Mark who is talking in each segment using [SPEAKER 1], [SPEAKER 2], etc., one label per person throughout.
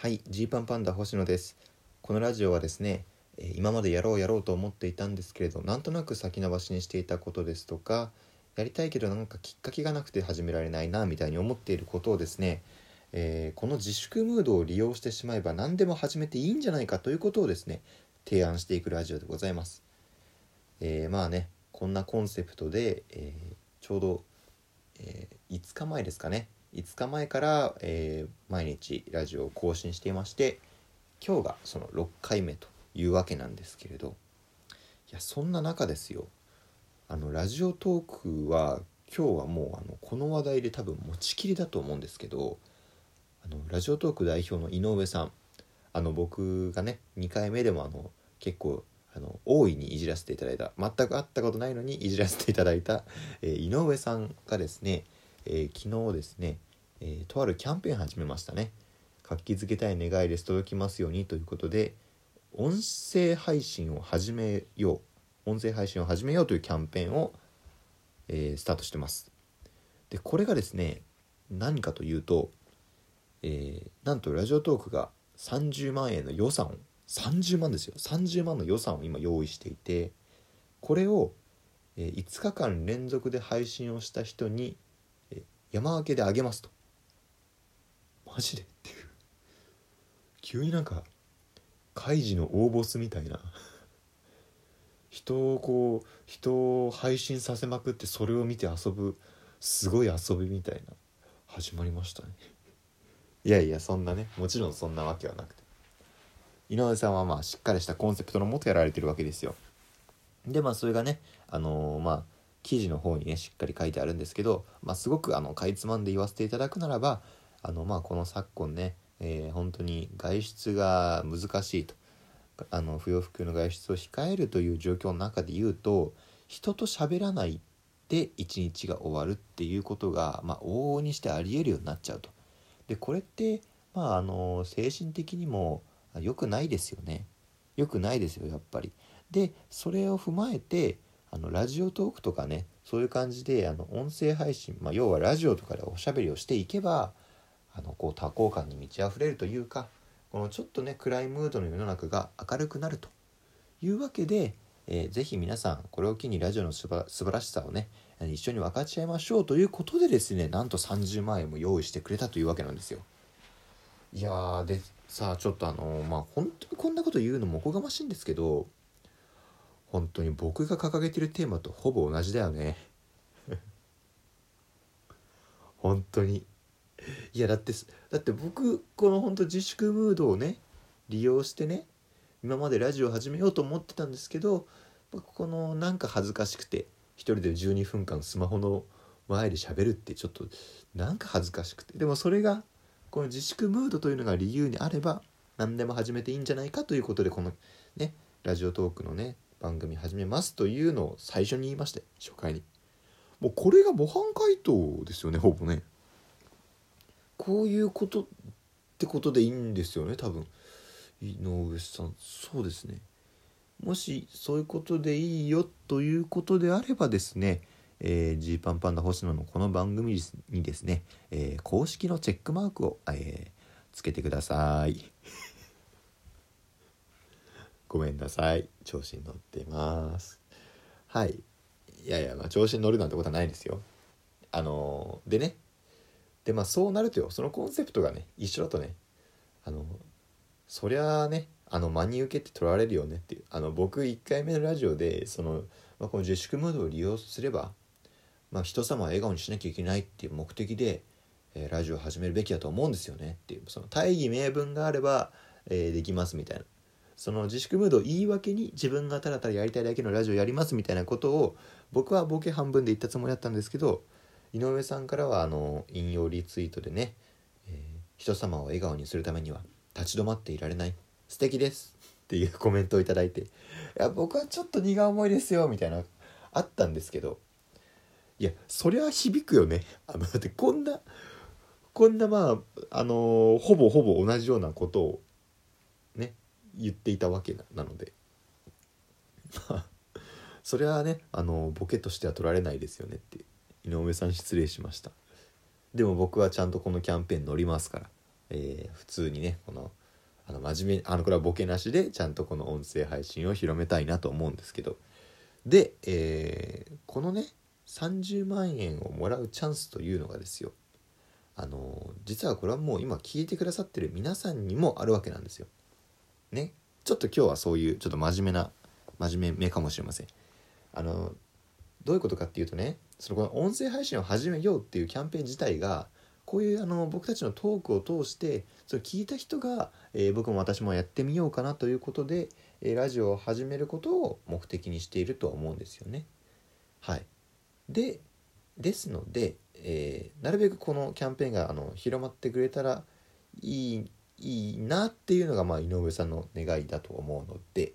[SPEAKER 1] はいジーパンパンダ星野ですこのラジオはですねえ今までやろうやろうと思っていたんですけれどなんとなく先延ばしにしていたことですとかやりたいけどなんかきっかけがなくて始められないなみたいに思っていることをですね、えーこの自粛ムードを利用してしまえば何でも始めていいんじゃないかということをですね提案していくラジオでございます。えーまあねこんなコンセプトで、えーちょうど、え5日前ですかね5日前から、えー毎日ラジオを更新していまして今日がその6回目というわけなんですけれどいやそんな中ですよ。あのラジオトークは今日はもうあのこの話題で多分持ちきりだと思うんですけどあのラジオトーク代表の井上さんあの僕がね2回目でもあの結構あの大いにいじらせていただいた全く会ったことないのにいじらせていただいた、えー井上さんがですね、えー昨日ですね、えーとあるキャンペーン始めましたね。活気づけたい願いです。届きますようにということで音声配信を始めよう。音声配信を始めようというキャンペーンを、えースタートしてます。でこれがですね何かというと、えなんとラジオトークが30万円の予算を30万ですよ。30万の予算を今用意していてこれを、5日間連続で配信をした人に、山分けであげますと。マジで？っていう。急になんかカイジの大ボスみたいな。人をこう人を配信させまくってそれを見て遊ぶすごい遊びみたいな。始まりましたね。いやいやそんなね。もちろんそんなわけはなくて。井上さんはまあしっかりしたコンセプトのもとやられてるわけですよ。でまあそれがねあのーまあ記事の方にねしっかり書いてあるんですけど、まあ、すごくあのかいつまんで言わせていただくならばあのまあこの昨今ね、えー本当に外出が難しいとあの不要不急の外出を控えるという状況の中で言うと人と喋らないで一日が終わるっていうことが、まあ、往々にしてありえるようになっちゃうと。でこれってまああの精神的にも良くないですよね。良くないですよやっぱり。でそれを踏まえてあのラジオトークとかねそういう感じであの音声配信、まあ、要はラジオとかでおしゃべりをしていけばあのこう多幸感に満ち溢れるというかこのちょっとね暗いムードの世の中が明るくなるというわけで、えーぜひ皆さんこれを機にラジオのすば素晴らしさをね一緒に分かち合いましょうということでですねなんと30万円も用意してくれたというわけなんですよ。いやーでさあちょっとあのーまあ本当にこんなこと言うのもおこがましいんですけど本当に僕が掲げてるテーマとほぼ同じだよね。本当に。いやだってだって僕この本当自粛ムードをね利用してね今までラジオ始めようと思ってたんですけどこのなんか恥ずかしくて一人で12分間スマホの前で喋るってちょっとなんか恥ずかしくて。でもそれがこの自粛ムードというのが理由にあれば何でも始めていいんじゃないかということでこのねラジオトークのね番組始めますというのを最初に言いまして初回に。もうこれが模範解答ですよねほぼね。こういうことってことでいいんですよね多分。井上さんそうですね。もしそういうことでいいよということであればですねえー、ジーパンパンダ星野のこの番組にですね、えー公式のチェックマークを、えーつけてください。ごめんなさい。調子に乗ってます。はい。いやいや、まあ、調子に乗るなんてことはないですよ。あのでね。でまあそうなるとよ。そのコンセプトがね一緒だとね。あのそりゃあねあの真に受けて取られるよねっていう。あの僕1回目のラジオでその、まあ、この自粛ムードを利用すれば、まあ、人様を笑顔にしなきゃいけないっていう目的で、えーラジオを始めるべきだと思うんですよねっていう。その大義名分があれば、えーできますみたいな。その自粛ムードを言い訳に自分がただただやりたいだけのラジオやりますみたいなことを僕はボケ半分で言ったつもりだったんですけど井上さんからはあの引用リツイートでね、えー人様を笑顔にするためには立ち止まっていられない。素敵です。っていうコメントをいただいていや僕はちょっと荷が重いですよみたいなあったんですけどいやそりゃ響くよね。あのだってこんなこんなまああのほぼほぼ同じようなことを言っていたわけなので。それはねあのボケとしては取られないですよねって井上さん失礼しました。でも僕はちゃんとこのキャンペーン乗りますから。えー普通にねこのあの真面目あのこれはボケなしでちゃんとこの音声配信を広めたいなと思うんですけど。で、えーこのね30万円をもらうチャンスというのがですよ。あの実はこれはもう今聞いてくださってる皆さんにもあるわけなんですよ。ねちょっと今日はそういうちょっと真面目な真面目めかもしれません。あのどういうことかっていうとねそのこの音声配信を始めようっていうキャンペーン自体がこういうあの僕たちのトークを通してそれ聞いた人が、えー僕も私もやってみようかなということで、えーラジオを始めることを目的にしているとは思うんですよね。はい、でですので、えーなるべくこのキャンペーンがあの広まってくれたらいいいいなっていうのが、まあ、井上さんの願いだと思うので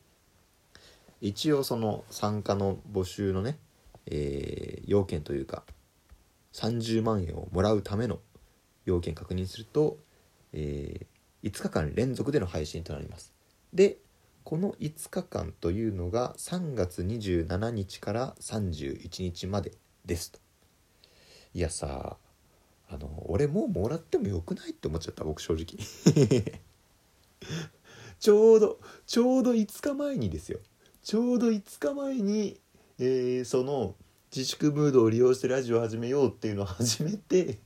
[SPEAKER 1] 一応その参加の募集のね、えー要件というか30万円をもらうための要件確認すると、えー5日間連続での配信となります。でこの5日間というのが3月27日から31日までですと。いやさあの俺もうもらってもよくないって思っちゃった僕正直。ちょうどちょうど5日前にですよ。ちょうど5日前に、えーその自粛ムードを利用してラジオを始めようっていうのを始めて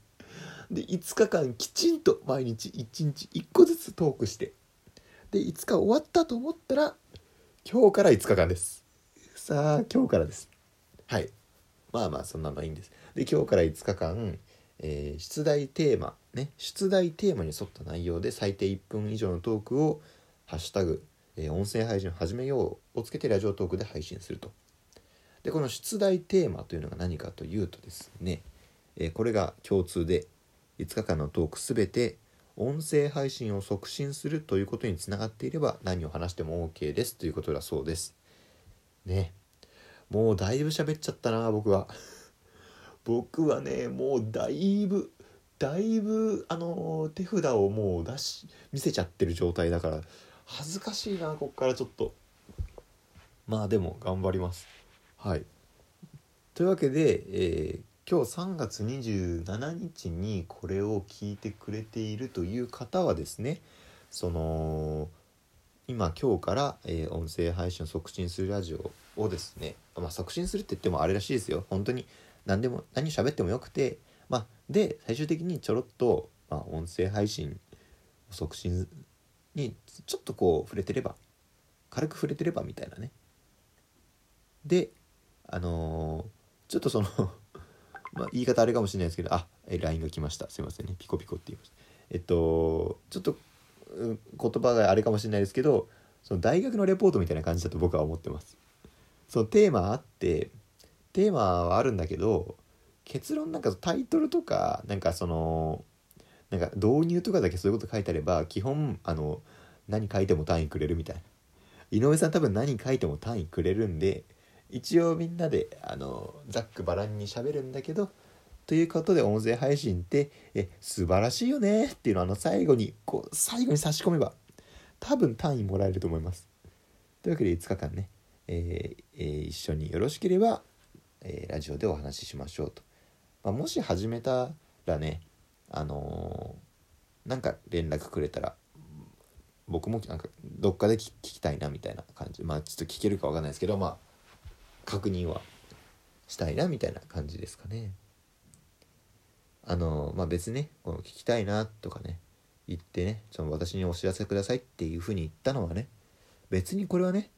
[SPEAKER 1] で5日間きちんと毎日1日1個ずつトークしてで5日終わったと思ったら今日から5日間です。さあ今日からです。はい。まあまあそんなのいいんです。で今日から5日間、えー出題テーマね。出題テーマに沿った内容で最低1分以上のトークを「ハッシュタグ、えー音声配信を始めよう」をつけてラジオトークで配信すると。でこの出題テーマというのが何かというとですね、えーこれが共通で5日間のトークすべて音声配信を促進するということにつながっていれば何を話しても OK ですということだそうです。ね。もうだいぶ喋っちゃったな僕は。僕はねもうだいぶだいぶあの手札をもう出し見せちゃってる状態だから恥ずかしいなこっからちょっと。まあでも頑張ります。はい。というわけで、えー今日3月27日にこれを聞いてくれているという方はですねその今今日から、えー音声配信を促進するラジオをですね、まあ、促進するって言ってもあれらしいですよ。本当に。何でも何喋ってもよくてまあで最終的にちょろっと、まあ、音声配信促進にちょっとこう触れてれば軽く触れてればみたいなね。であのーちょっとその まあ言い方あれかもしれないですけどあえ LINE が来ました。すいませんね。ピコピコって言いました。えっとちょっと言葉があれかもしれないですけどその大学のレポートみたいな感じだと僕は思ってます。そのテーマあってテーマはあるんだけど結論なんかタイトルとかなんかそのなんか導入とかだけそういうこと書いてあれば基本あの何書いても単位くれるみたいな井上さん多分何書いても単位くれるんで一応みんなであのざっくばらんに喋るんだけどということで音声配信ってえ素晴らしいよねっていうのをあの最後にこう最後に差し込めば多分単位もらえると思います。というわけで5日間ね、えーえー一緒によろしければ、えーラジオでお話ししましょうと。まあ、もし始めたらねあのーなんか連絡くれたら僕もなんかどっかで聞きたいなみたいな感じまあちょっと聞けるかわかんないですけどまあ確認はしたいなみたいな感じですかね。あのまあ別にねこの聞きたいなとかね言ってねその私にお知らせくださいっていうふうに言ったのはね別にこれはね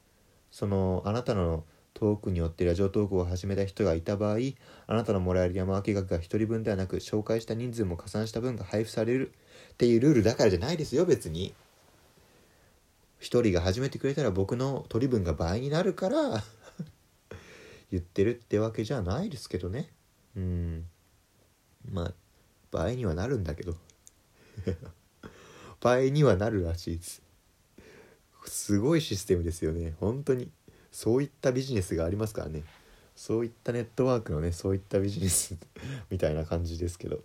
[SPEAKER 1] そのあなたのトークによってラジオトークを始めた人がいた場合あなたのもらえる山分け額が1人分ではなく紹介した人数も加算した分が配布されるっていうルールだからじゃないですよ別に。一人が始めてくれたら僕の取り分が倍になるから言ってるってわけじゃないですけどね。うん。まあ倍にはなるんだけど。倍にはなるらしいです。すごいシステムですよね本当に。そういったビジネスがありますからね。そういったネットワークのねそういったビジネス みたいな感じですけど。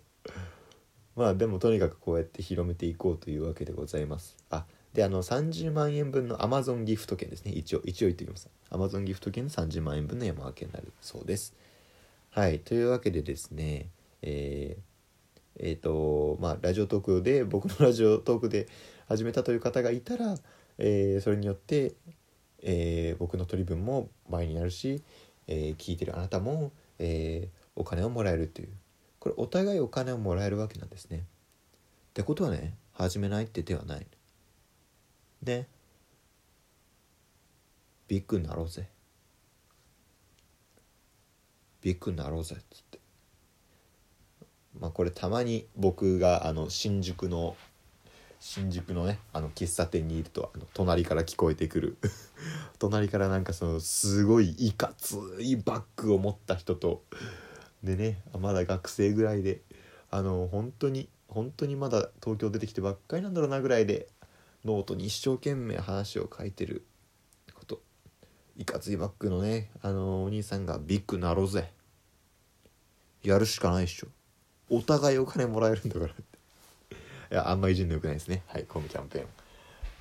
[SPEAKER 1] まあでもとにかくこうやって広めていこうというわけでございます。あであの30万円分の Amazon ギフト券ですね。一応一応言っておきます。Amazon ギフト券の30万円分の山分けになるそうです。はい。というわけでですねえーえっ、とまあラジオトークで僕のラジオトークで始めたという方がいたら、えーそれによって、えー僕の取り分も倍になるし、えー聞いてるあなたも、えーお金をもらえるっていうこれお互いお金をもらえるわけなんですね。ってことはね始めないって手はない。でビッグになろうぜビッグになろうぜっつってまあこれたまに僕があの新宿の新宿のねあの喫茶店にいるとあの隣から聞こえてくる。隣からなんかそのすごいいかついバッグを持った人とでねまだ学生ぐらいであの本当に本当にまだ東京出てきてばっかりなんだろうなぐらいでノートに一生懸命話を書いてること。いかついバッグのねあのお兄さんがビッグなろうぜ。やるしかないっしょ。お互いお金もらえるんだからって。いやあんまいじんのよくないですね。はいこのキャンペーン。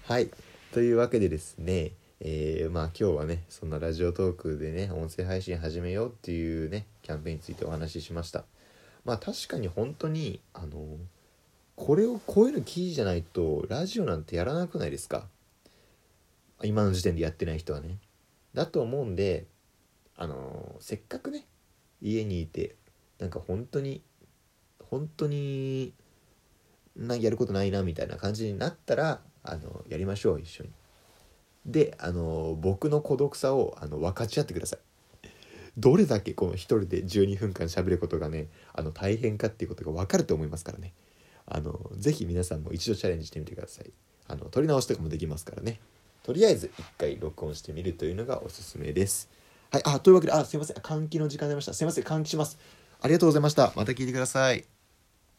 [SPEAKER 1] はいというわけでですねえーまあ今日はねそんなラジオトークでね音声配信始めようっていうねキャンペーンについてお話ししました。まあ確かに本当にあのこれをこういうの記事じゃないとラジオなんてやらなくないですか？今の時点でやってない人はね。だと思うんであのせっかくね家にいてなんか本当に本当になやることないなみたいな感じになったらあのやりましょう一緒に。であの僕の孤独さをあの分かち合ってください。どれだけこの一人で12分間喋ることがねあの大変かっていうことが分かると思いますからね。あのぜひ皆さんも一度チャレンジしてみてください。あの撮り直しとかもできますからね。とりあえず一回録音してみるというのがおすすめです。はいあというわけであすいません。換気の時間になりました。すいません。換気します。ありがとうございました。また聞いてください。